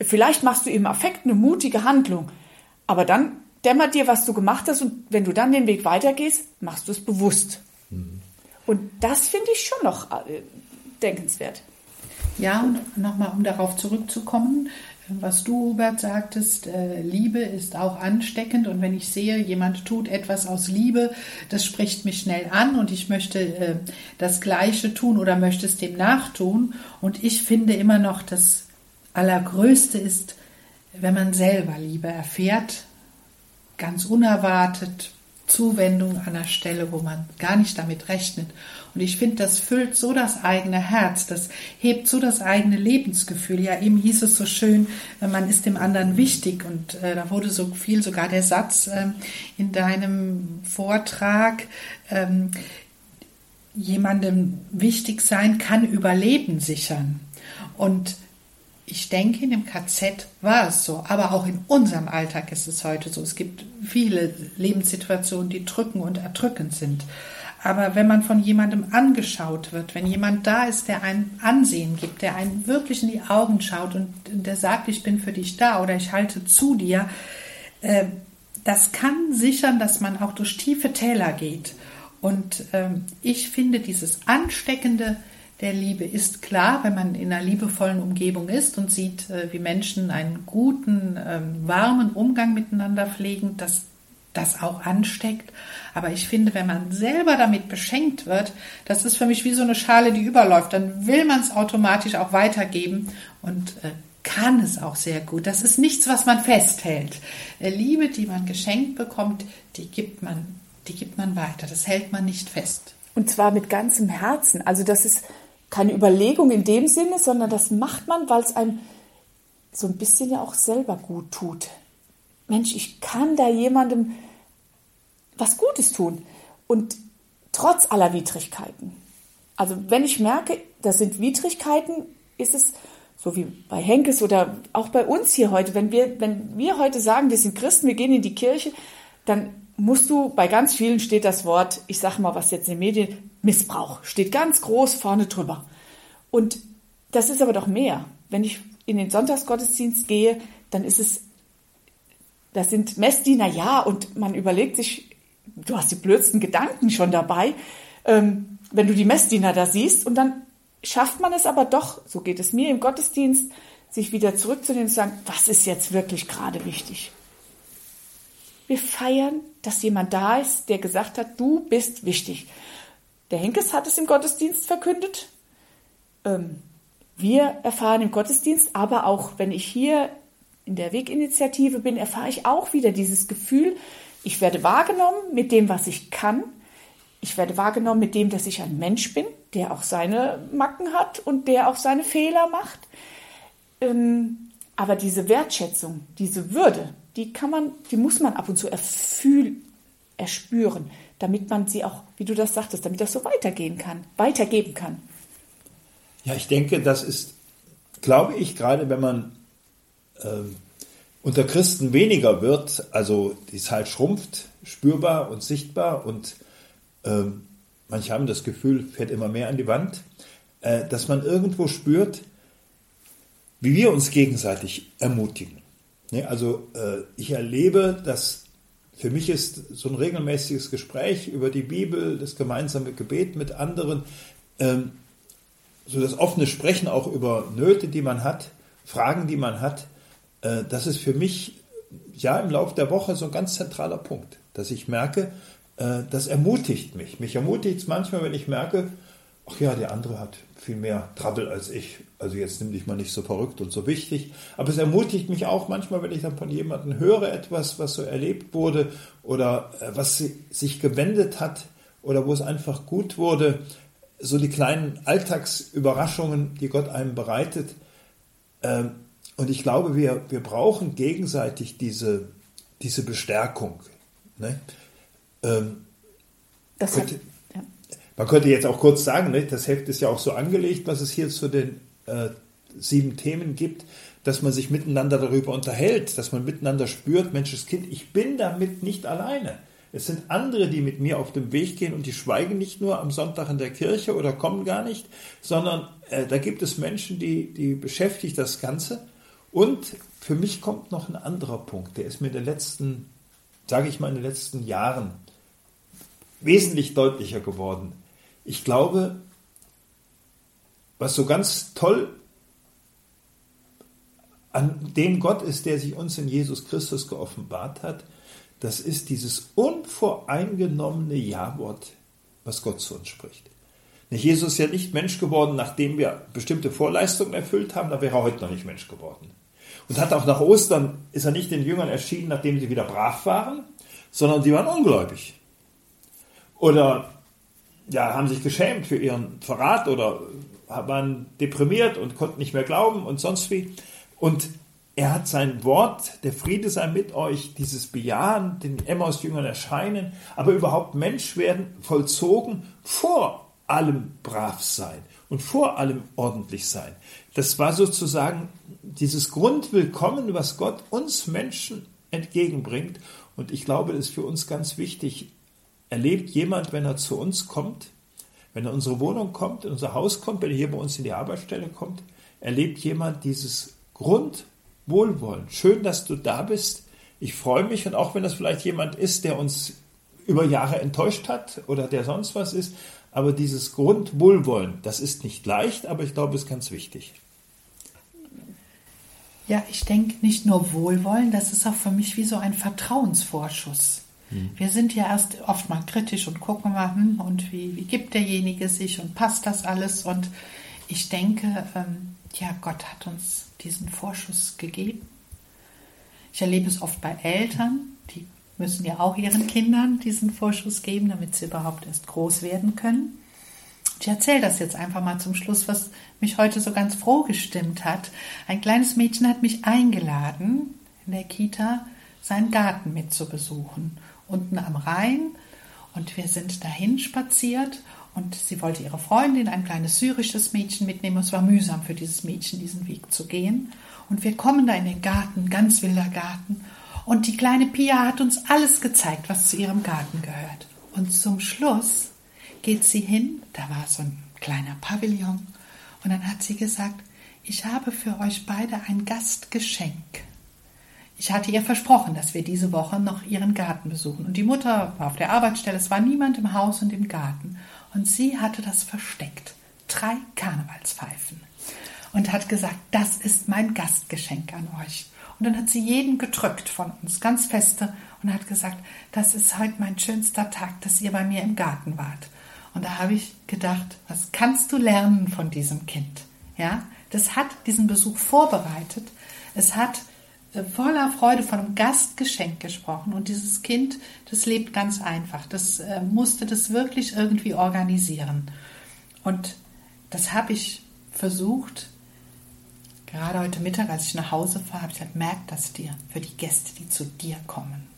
Vielleicht machst du im Affekt eine mutige Handlung, aber dann dämmert dir, was du gemacht hast und wenn du dann den Weg weitergehst, machst du es bewusst. Mhm. Und das finde ich schon noch äh, denkenswert. Ja, und nochmal, um darauf zurückzukommen, was du, Hubert, sagtest, äh, Liebe ist auch ansteckend und wenn ich sehe, jemand tut etwas aus Liebe, das spricht mich schnell an und ich möchte äh, das Gleiche tun oder möchte es dem nachtun. Und ich finde immer noch, das Allergrößte ist, wenn man selber Liebe erfährt, ganz unerwartet, Zuwendung an der Stelle, wo man gar nicht damit rechnet. Und ich finde, das füllt so das eigene Herz, das hebt so das eigene Lebensgefühl. Ja, eben hieß es so schön, man ist dem anderen wichtig. Und äh, da wurde so viel, sogar der Satz äh, in deinem Vortrag, ähm, jemandem wichtig sein kann Überleben sichern. Und ich denke, in dem KZ war es so, aber auch in unserem Alltag ist es heute so. Es gibt viele Lebenssituationen, die drücken und erdrückend sind. Aber wenn man von jemandem angeschaut wird, wenn jemand da ist, der ein Ansehen gibt, der einen wirklich in die Augen schaut und der sagt, ich bin für dich da oder ich halte zu dir, äh, das kann sichern, dass man auch durch tiefe Täler geht. Und ähm, ich finde dieses ansteckende der Liebe ist klar, wenn man in einer liebevollen Umgebung ist und sieht, äh, wie Menschen einen guten, ähm, warmen Umgang miteinander pflegen, das das auch ansteckt. Aber ich finde, wenn man selber damit beschenkt wird, das ist für mich wie so eine Schale, die überläuft. Dann will man es automatisch auch weitergeben und äh, kann es auch sehr gut. Das ist nichts, was man festhält. Äh, Liebe, die man geschenkt bekommt, die gibt man, die gibt man weiter. Das hält man nicht fest. Und zwar mit ganzem Herzen. Also das ist keine Überlegung in dem Sinne, sondern das macht man, weil es einem so ein bisschen ja auch selber gut tut. Mensch, ich kann da jemandem was Gutes tun. Und trotz aller Widrigkeiten. Also wenn ich merke, das sind Widrigkeiten, ist es so wie bei Henkes oder auch bei uns hier heute, wenn wir, wenn wir heute sagen, wir sind Christen, wir gehen in die Kirche, dann musst du, bei ganz vielen steht das Wort, ich sage mal was jetzt in den Medien, Missbrauch, steht ganz groß vorne drüber. Und das ist aber doch mehr. Wenn ich in den Sonntagsgottesdienst gehe, dann ist es, das sind Messdiener, ja, und man überlegt sich, du hast die blödsten Gedanken schon dabei, ähm, wenn du die Messdiener da siehst und dann schafft man es aber doch, so geht es mir im Gottesdienst, sich wieder zurückzunehmen und zu sagen, was ist jetzt wirklich gerade wichtig? Wir feiern, dass jemand da ist, der gesagt hat, du bist wichtig. Der Henkes hat es im Gottesdienst verkündet. Ähm, wir erfahren im Gottesdienst, aber auch wenn ich hier in der Weginitiative bin, erfahre ich auch wieder dieses Gefühl, ich werde wahrgenommen mit dem, was ich kann. Ich werde wahrgenommen mit dem, dass ich ein Mensch bin, der auch seine Macken hat und der auch seine Fehler macht. Ähm, aber diese Wertschätzung, diese Würde, die kann man, die muss man ab und zu erfühlen, erspüren, damit man sie auch, wie du das sagtest, damit das so weitergehen kann, weitergeben kann. Ja, ich denke, das ist, glaube ich, gerade wenn man ähm, unter Christen weniger wird, also die Zahl schrumpft, spürbar und sichtbar und ähm, manche haben das Gefühl, fährt immer mehr an die Wand, äh, dass man irgendwo spürt, wie wir uns gegenseitig ermutigen. Ne? Also äh, ich erlebe, dass für mich ist so ein regelmäßiges Gespräch über die Bibel, das gemeinsame Gebet mit anderen, ähm, so das offene Sprechen auch über Nöte, die man hat, Fragen, die man hat, äh, das ist für mich ja im Laufe der Woche so ein ganz zentraler Punkt, dass ich merke, äh, das ermutigt mich. Mich ermutigt es manchmal, wenn ich merke, ach ja, der andere hat viel mehr Trouble als ich. Also jetzt nimm dich mal nicht so verrückt und so wichtig. Aber es ermutigt mich auch manchmal, wenn ich dann von jemandem höre etwas, was so erlebt wurde oder äh, was sich gewendet hat oder wo es einfach gut wurde. So die kleinen Alltagsüberraschungen, die Gott einem bereitet. Ähm, und ich glaube, wir, wir brauchen gegenseitig diese, diese Bestärkung. Ne? Ähm, das könnte, hat, ja. Man könnte jetzt auch kurz sagen, ne, das Heft ist ja auch so angelegt, was es hier zu den äh, sieben Themen gibt, dass man sich miteinander darüber unterhält, dass man miteinander spürt, Mensch, Kind, ich bin damit nicht alleine. Es sind andere, die mit mir auf dem Weg gehen und die schweigen nicht nur am Sonntag in der Kirche oder kommen gar nicht, sondern äh, da gibt es Menschen, die, die beschäftigt das Ganze. Und für mich kommt noch ein anderer Punkt, der ist mir in den letzten, sage ich mal, in den letzten Jahren wesentlich deutlicher geworden. Ich glaube, was so ganz toll an dem Gott ist, der sich uns in Jesus Christus geoffenbart hat, das ist dieses unvoreingenommene Ja-Wort, was Gott zu uns spricht. Jesus ist ja nicht Mensch geworden, nachdem wir bestimmte Vorleistungen erfüllt haben, da wäre er heute noch nicht Mensch geworden. Und hat auch nach Ostern, ist er nicht den Jüngern erschienen, nachdem sie wieder brav waren, sondern sie waren ungläubig. Oder ja, haben sich geschämt für ihren Verrat oder waren deprimiert und konnten nicht mehr glauben und sonst wie. Und er hat sein Wort, der Friede sei mit euch, dieses Bejahen, den Emmaus-Jüngern erscheinen, aber überhaupt Mensch werden, vollzogen vor allem brav sein und vor allem ordentlich sein. Das war sozusagen dieses Grundwillkommen, was Gott uns Menschen entgegenbringt. Und ich glaube, es ist für uns ganz wichtig. Erlebt jemand, wenn er zu uns kommt, wenn er in unsere Wohnung kommt, in unser Haus kommt, wenn er hier bei uns in die Arbeitsstelle kommt, erlebt jemand dieses Grundwohlwollen. Schön, dass du da bist. Ich freue mich und auch wenn das vielleicht jemand ist, der uns über Jahre enttäuscht hat oder der sonst was ist, aber dieses Grundwohlwollen, das ist nicht leicht, aber ich glaube, es ist ganz wichtig. Ja, ich denke nicht nur Wohlwollen, das ist auch für mich wie so ein Vertrauensvorschuss. Mhm. Wir sind ja erst oft mal kritisch und gucken mal, hm, und wie, wie gibt derjenige sich und passt das alles? Und ich denke, ähm, ja, Gott hat uns diesen Vorschuss gegeben. Ich erlebe es oft bei Eltern, die müssen ja auch ihren Kindern diesen Vorschuss geben, damit sie überhaupt erst groß werden können. Ich erzähle das jetzt einfach mal zum Schluss, was mich heute so ganz froh gestimmt hat. Ein kleines Mädchen hat mich eingeladen, in der Kita seinen Garten mit zu besuchen, unten am Rhein. Und wir sind dahin spaziert und sie wollte ihre Freundin, ein kleines syrisches Mädchen, mitnehmen. Es war mühsam für dieses Mädchen, diesen Weg zu gehen. Und wir kommen da in den Garten, ganz wilder Garten. Und die kleine Pia hat uns alles gezeigt, was zu ihrem Garten gehört. Und zum Schluss geht sie hin, da war so ein kleiner Pavillon, und dann hat sie gesagt, ich habe für euch beide ein Gastgeschenk. Ich hatte ihr versprochen, dass wir diese Woche noch ihren Garten besuchen. Und die Mutter war auf der Arbeitsstelle, es war niemand im Haus und im Garten. Und sie hatte das versteckt. Drei Karnevalspfeifen. Und hat gesagt, das ist mein Gastgeschenk an euch. Und dann hat sie jeden gedrückt von uns, ganz feste, und hat gesagt, das ist heute mein schönster Tag, dass ihr bei mir im Garten wart. Und da habe ich gedacht, was kannst du lernen von diesem Kind? Ja, das hat diesen Besuch vorbereitet. Es hat äh, voller Freude von einem Gastgeschenk gesprochen. Und dieses Kind, das lebt ganz einfach. Das äh, musste das wirklich irgendwie organisieren. Und das habe ich versucht. Gerade heute Mittag, als ich nach Hause fahre, habe ich gesagt, merk das dir für die Gäste, die zu dir kommen.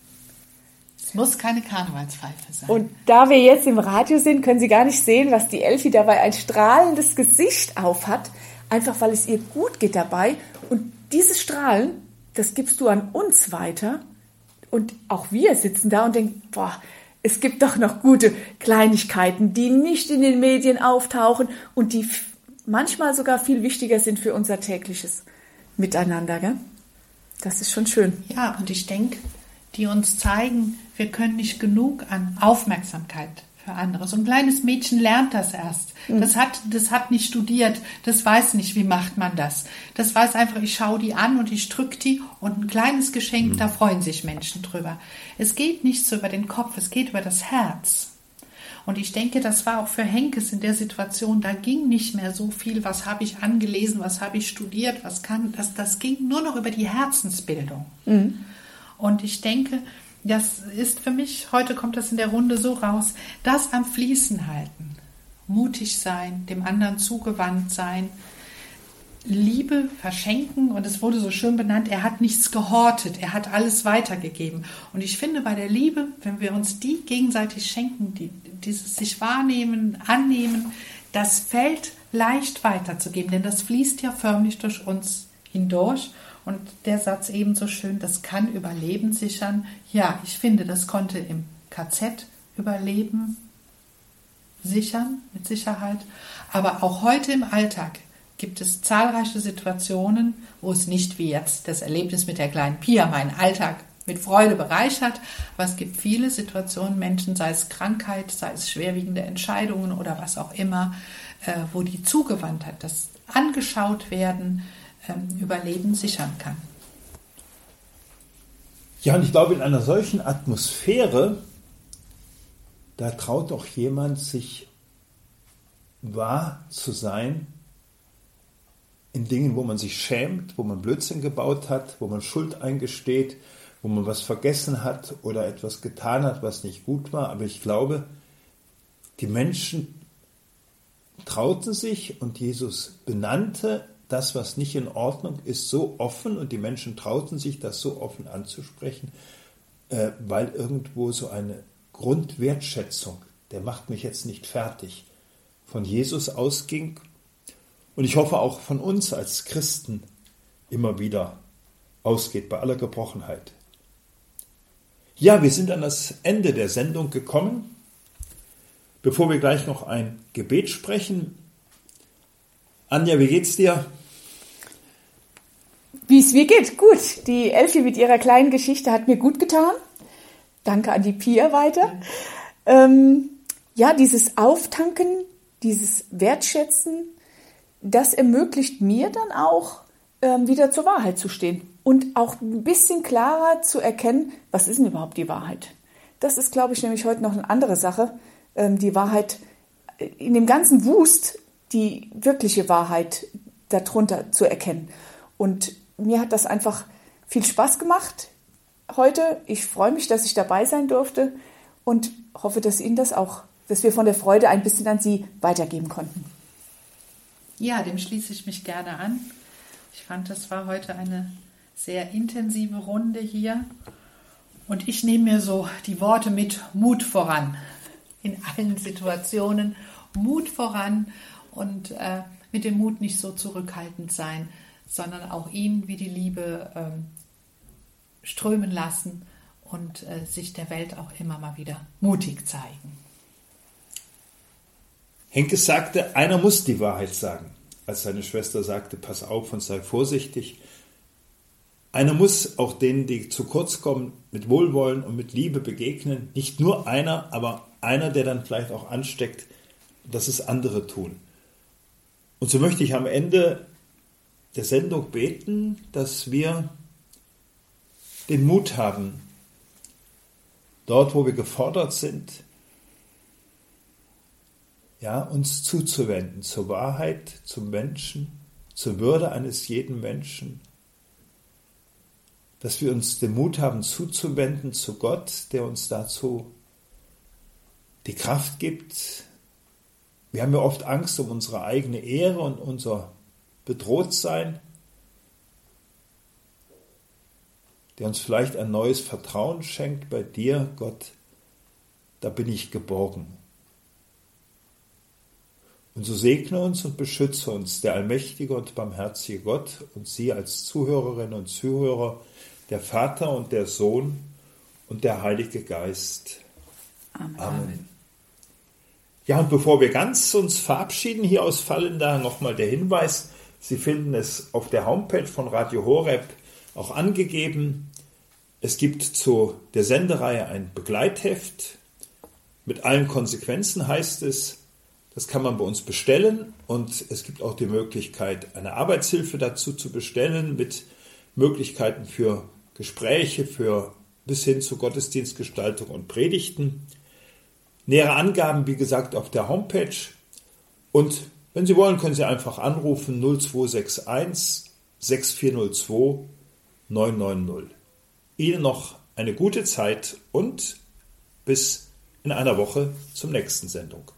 Es muss keine Karnevalspfeife sein. Und da wir jetzt im Radio sind, können Sie gar nicht sehen, was die Elfi dabei ein strahlendes Gesicht aufhat, einfach weil es ihr gut geht dabei. Und dieses Strahlen, das gibst du an uns weiter. Und auch wir sitzen da und denken, boah, es gibt doch noch gute Kleinigkeiten, die nicht in den Medien auftauchen und die manchmal sogar viel wichtiger sind für unser tägliches Miteinander. Gell? Das ist schon schön. Ja, und ich denke, die uns zeigen, wir können nicht genug an Aufmerksamkeit für andere. So ein kleines Mädchen lernt das erst. Mhm. Das hat, das hat nicht studiert. Das weiß nicht, wie macht man das. Das weiß einfach, ich schaue die an und ich drücke die und ein kleines Geschenk, mhm. da freuen sich Menschen drüber. Es geht nicht so über den Kopf, es geht über das Herz. Und ich denke, das war auch für Henkes in der Situation, da ging nicht mehr so viel, was habe ich angelesen, was habe ich studiert, was kann, das, das ging nur noch über die Herzensbildung. Mhm. Und ich denke, das ist für mich, heute kommt das in der Runde so raus, das am Fließen halten, mutig sein, dem anderen zugewandt sein, Liebe verschenken und es wurde so schön benannt, er hat nichts gehortet, er hat alles weitergegeben. Und ich finde bei der Liebe, wenn wir uns die gegenseitig schenken, die, dieses sich wahrnehmen, annehmen, das fällt leicht weiterzugeben, denn das fließt ja förmlich durch uns hindurch und der Satz ebenso schön, das kann Überleben sichern. Ja, ich finde, das konnte im KZ Überleben sichern, mit Sicherheit. Aber auch heute im Alltag gibt es zahlreiche Situationen, wo es nicht wie jetzt das Erlebnis mit der kleinen Pia meinen Alltag mit Freude bereichert, aber es gibt viele Situationen, Menschen, sei es Krankheit, sei es schwerwiegende Entscheidungen oder was auch immer, äh, wo die Zugewandtheit, das angeschaut werden, ähm, Überleben sichern kann. Ja, und ich glaube, in einer solchen Atmosphäre, da traut doch jemand sich wahr zu sein in Dingen, wo man sich schämt, wo man Blödsinn gebaut hat, wo man Schuld eingesteht, wo man was vergessen hat oder etwas getan hat, was nicht gut war. Aber ich glaube, die Menschen trauten sich und Jesus benannte das, was nicht in Ordnung ist, so offen und die Menschen trauten sich, das so offen anzusprechen, äh, weil irgendwo so eine Grundwertschätzung, der macht mich jetzt nicht fertig, von Jesus ausging und ich hoffe auch von uns als Christen immer wieder ausgeht bei aller Gebrochenheit. Ja, wir sind an das Ende der Sendung gekommen. Bevor wir gleich noch ein Gebet sprechen, Anja, wie geht's dir? Wie es mir geht, gut. Die Elfie mit ihrer kleinen Geschichte hat mir gut getan. Danke an die Pia weiter. Ähm, ja, dieses Auftanken, dieses Wertschätzen, das ermöglicht mir dann auch, ähm, wieder zur Wahrheit zu stehen und auch ein bisschen klarer zu erkennen, was ist denn überhaupt die Wahrheit. das ist, glaube ich, nämlich heute noch eine andere Sache. Ähm, die Wahrheit, äh, in dem ganzen Wust, die wirkliche Wahrheit darunter zu erkennen. Und mir hat das einfach viel Spaß gemacht heute. Ich freue mich, dass ich dabei sein durfte und hoffe, dass Ihnen das auch, dass wir von der Freude ein bisschen an Sie weitergeben konnten. Ja, dem schließe ich mich gerne an. Ich fand, das war heute eine sehr intensive Runde hier. Und ich nehme mir so die Worte mit Mut voran. In allen Situationen Mut voran und äh, mit dem Mut nicht so zurückhaltend sein, sondern auch ihn wie die Liebe ähm, strömen lassen und äh, sich der Welt auch immer mal wieder mutig zeigen. Henke sagte, einer muss die Wahrheit sagen. Als seine Schwester sagte, pass auf und sei vorsichtig. Einer muss auch denen, die zu kurz kommen, mit Wohlwollen und mit Liebe begegnen. Nicht nur einer, aber einer, der dann vielleicht auch ansteckt, dass es andere tun. Und so möchte ich am Ende der Sendung beten, dass wir den Mut haben, dort, wo wir gefordert sind, ja, uns zuzuwenden zur Wahrheit, zum Menschen, zur Würde eines jeden Menschen, dass wir uns den Mut haben zuzuwenden zu Gott, der uns dazu die Kraft gibt. Wir haben ja oft Angst um unsere eigene Ehre und unser Bedrohtsein. der uns vielleicht ein neues Vertrauen schenkt bei dir, Gott, da bin ich geborgen. Und so segne uns und beschütze uns der allmächtige und barmherzige Gott und Sie als Zuhörerinnen und Zuhörer, der Vater und der Sohn und der Heilige Geist. Amen. Amen. Ja, und bevor wir ganz uns verabschieden hier aus Fallenda, nochmal der Hinweis, Sie finden es auf der Homepage von Radio Horeb auch angegeben. Es gibt zu der Sendereihe ein Begleitheft mit allen Konsequenzen, heißt es. Das kann man bei uns bestellen und es gibt auch die Möglichkeit, eine Arbeitshilfe dazu zu bestellen mit Möglichkeiten für Gespräche, für bis hin zu Gottesdienstgestaltung und Predigten. Nähere Angaben, wie gesagt, auf der Homepage. Und wenn Sie wollen, können Sie einfach anrufen 0261 6402 990. Ihnen noch eine gute Zeit und bis in einer Woche zum nächsten Sendung.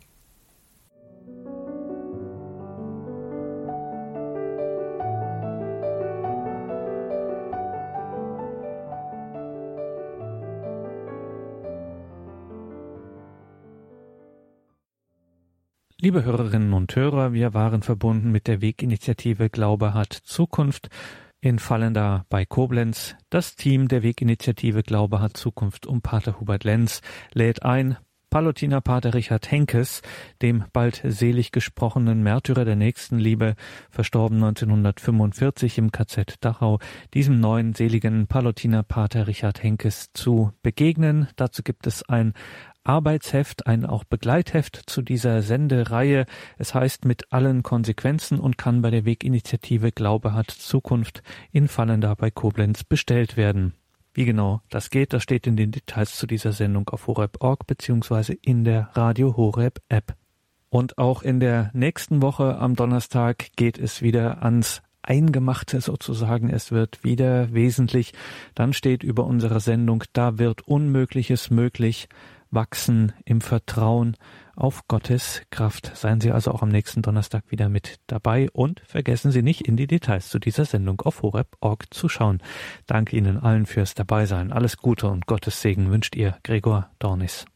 Liebe Hörerinnen und Hörer, wir waren verbunden mit der Weginitiative Glaube hat Zukunft in Fallenda bei Koblenz. Das Team der Weginitiative Glaube hat Zukunft um Pater Hubert Lenz lädt ein, Palutiner Pater Richard Henkes, dem bald selig gesprochenen Märtyrer der Nächstenliebe, verstorben 1945 im KZ Dachau, diesem neuen seligen Palutiner Pater Richard Henkes zu begegnen. Dazu gibt es ein Arbeitsheft, ein auch Begleitheft zu dieser Sendereihe. Es heißt mit allen Konsequenzen und kann bei der Weginitiative Glaube hat Zukunft in Fallenda bei Koblenz bestellt werden. Wie genau das geht, das steht in den Details zu dieser Sendung auf horeb.org beziehungsweise in der Radio Horeb App. Und auch in der nächsten Woche am Donnerstag geht es wieder ans Eingemachte sozusagen. Es wird wieder wesentlich. Dann steht über unsere Sendung, da wird Unmögliches möglich wachsen im Vertrauen auf Gottes Kraft. Seien Sie also auch am nächsten Donnerstag wieder mit dabei und vergessen Sie nicht, in die Details zu dieser Sendung auf horeb.org zu schauen. Danke Ihnen allen fürs Dabeisein. Alles Gute und Gottes Segen wünscht Ihr Gregor Dornis.